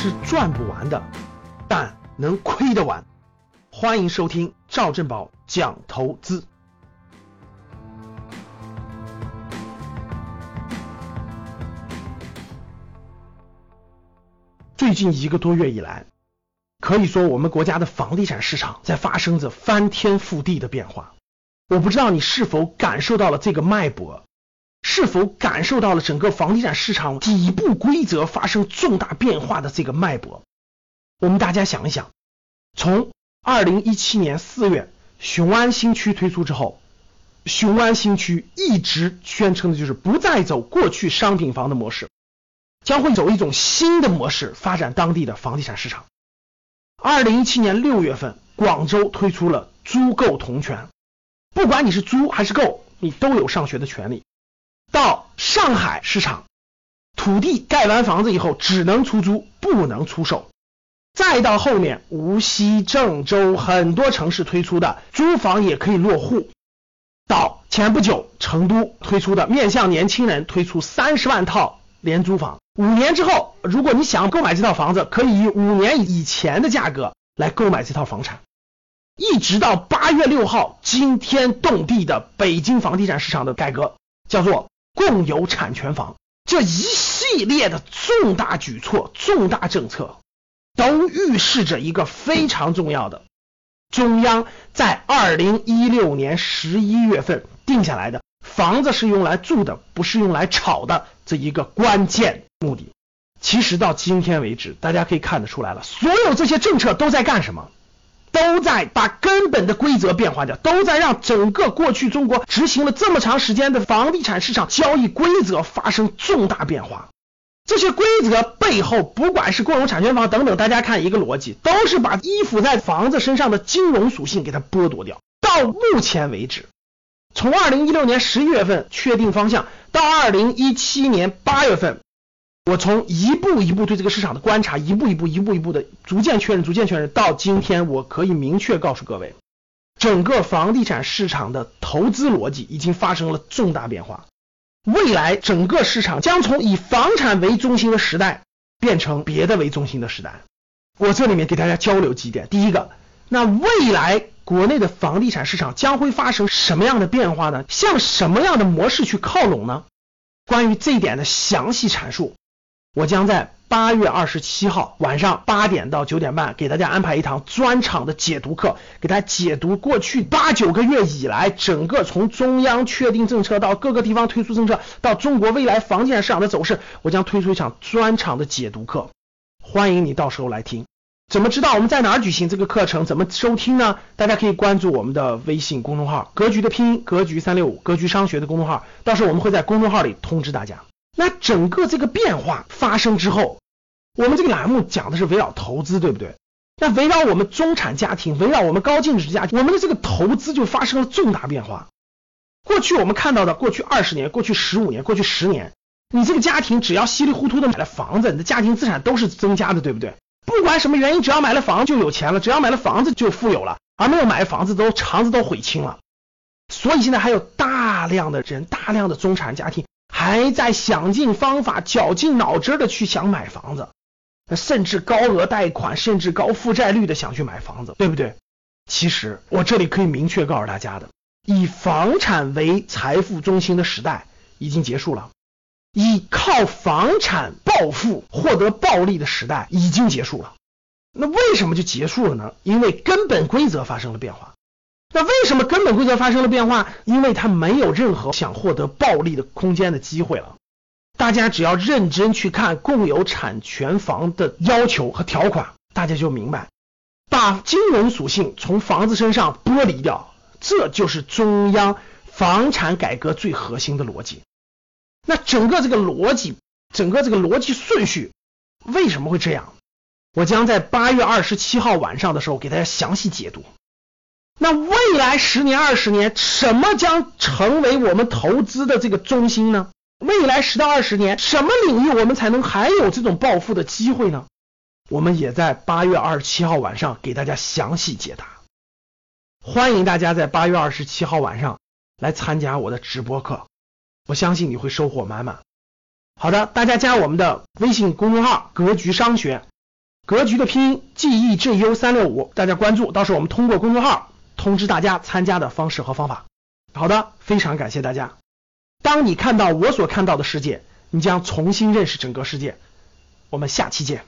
是赚不完的，但能亏得完。欢迎收听赵正宝讲投资。最近一个多月以来，可以说我们国家的房地产市场在发生着翻天覆地的变化。我不知道你是否感受到了这个脉搏，是否感受到了整个房地产市场底部规则发生重大变化的这个脉搏。我们大家想一想，从二零一七年四月雄安新区推出之后，雄安新区一直宣称的就是不再走过去商品房的模式。将会走一种新的模式发展当地的房地产市场。二零一七年六月份，广州推出了租购同权，不管你是租还是购，你都有上学的权利。到上海市场，土地盖完房子以后只能出租，不能出售。再到后面，无锡、郑州很多城市推出的租房也可以落户。到前不久，成都推出的面向年轻人推出三十万套廉租房。五年之后，如果你想购买这套房子，可以以五年以前的价格来购买这套房产。一直到八月六号，惊天动地的北京房地产市场的改革，叫做共有产权房。这一系列的重大举措、重大政策，都预示着一个非常重要的，中央在二零一六年十一月份定下来的，房子是用来住的，不是用来炒的这一个关键。目的，其实到今天为止，大家可以看得出来了，所有这些政策都在干什么？都在把根本的规则变化掉，都在让整个过去中国执行了这么长时间的房地产市场交易规则发生重大变化。这些规则背后，不管是共有产权房等等，大家看一个逻辑，都是把依附在房子身上的金融属性给它剥夺掉。到目前为止，从二零一六年十一月份确定方向，到二零一七年八月份。我从一步一步对这个市场的观察，一步一步、一步一步的逐渐确认、逐渐确认，到今天，我可以明确告诉各位，整个房地产市场的投资逻辑已经发生了重大变化。未来整个市场将从以房产为中心的时代变成别的为中心的时代。我这里面给大家交流几点：第一个，那未来国内的房地产市场将会发生什么样的变化呢？向什么样的模式去靠拢呢？关于这一点的详细阐述。我将在八月二十七号晚上八点到九点半给大家安排一堂专场的解读课，给大家解读过去八九个月以来，整个从中央确定政策到各个地方推出政策，到中国未来房地产市场的走势，我将推出一场专场的解读课，欢迎你到时候来听。怎么知道我们在哪儿举行这个课程？怎么收听呢？大家可以关注我们的微信公众号“格局”的拼音“格局三六五”，格局商学的公众号，到时候我们会在公众号里通知大家。那整个这个变化发生之后，我们这个栏目讲的是围绕投资，对不对？那围绕我们中产家庭，围绕我们高净值家庭，我们的这个投资就发生了重大变化。过去我们看到的，过去二十年、过去十五年、过去十年，你这个家庭只要稀里糊涂的买了房子，你的家庭资产都是增加的，对不对？不管什么原因，只要买了房就有钱了，只要买了房子就富有了，而没有买房子都肠子都悔青了。所以现在还有大量的人，大量的中产家庭。还在想尽方法、绞尽脑汁的去想买房子，甚至高额贷款、甚至高负债率的想去买房子，对不对？其实我这里可以明确告诉大家的，以房产为财富中心的时代已经结束了，以靠房产暴富、获得暴利的时代已经结束了。那为什么就结束了呢？因为根本规则发生了变化。那为什么根本规则发生了变化？因为它没有任何想获得暴利的空间的机会了。大家只要认真去看共有产权房的要求和条款，大家就明白，把金融属性从房子身上剥离掉，这就是中央房产改革最核心的逻辑。那整个这个逻辑，整个这个逻辑顺序为什么会这样？我将在八月二十七号晚上的时候给大家详细解读。那为未来十年、二十年，什么将成为我们投资的这个中心呢？未来十到二十年，什么领域我们才能还有这种暴富的机会呢？我们也在八月二十七号晚上给大家详细解答。欢迎大家在八月二十七号晚上来参加我的直播课，我相信你会收获满满。好的，大家加我们的微信公众号“格局商学”。格局的拼音 G E G U 三六五，大家关注，到时候我们通过公众号通知大家参加的方式和方法。好的，非常感谢大家。当你看到我所看到的世界，你将重新认识整个世界。我们下期见。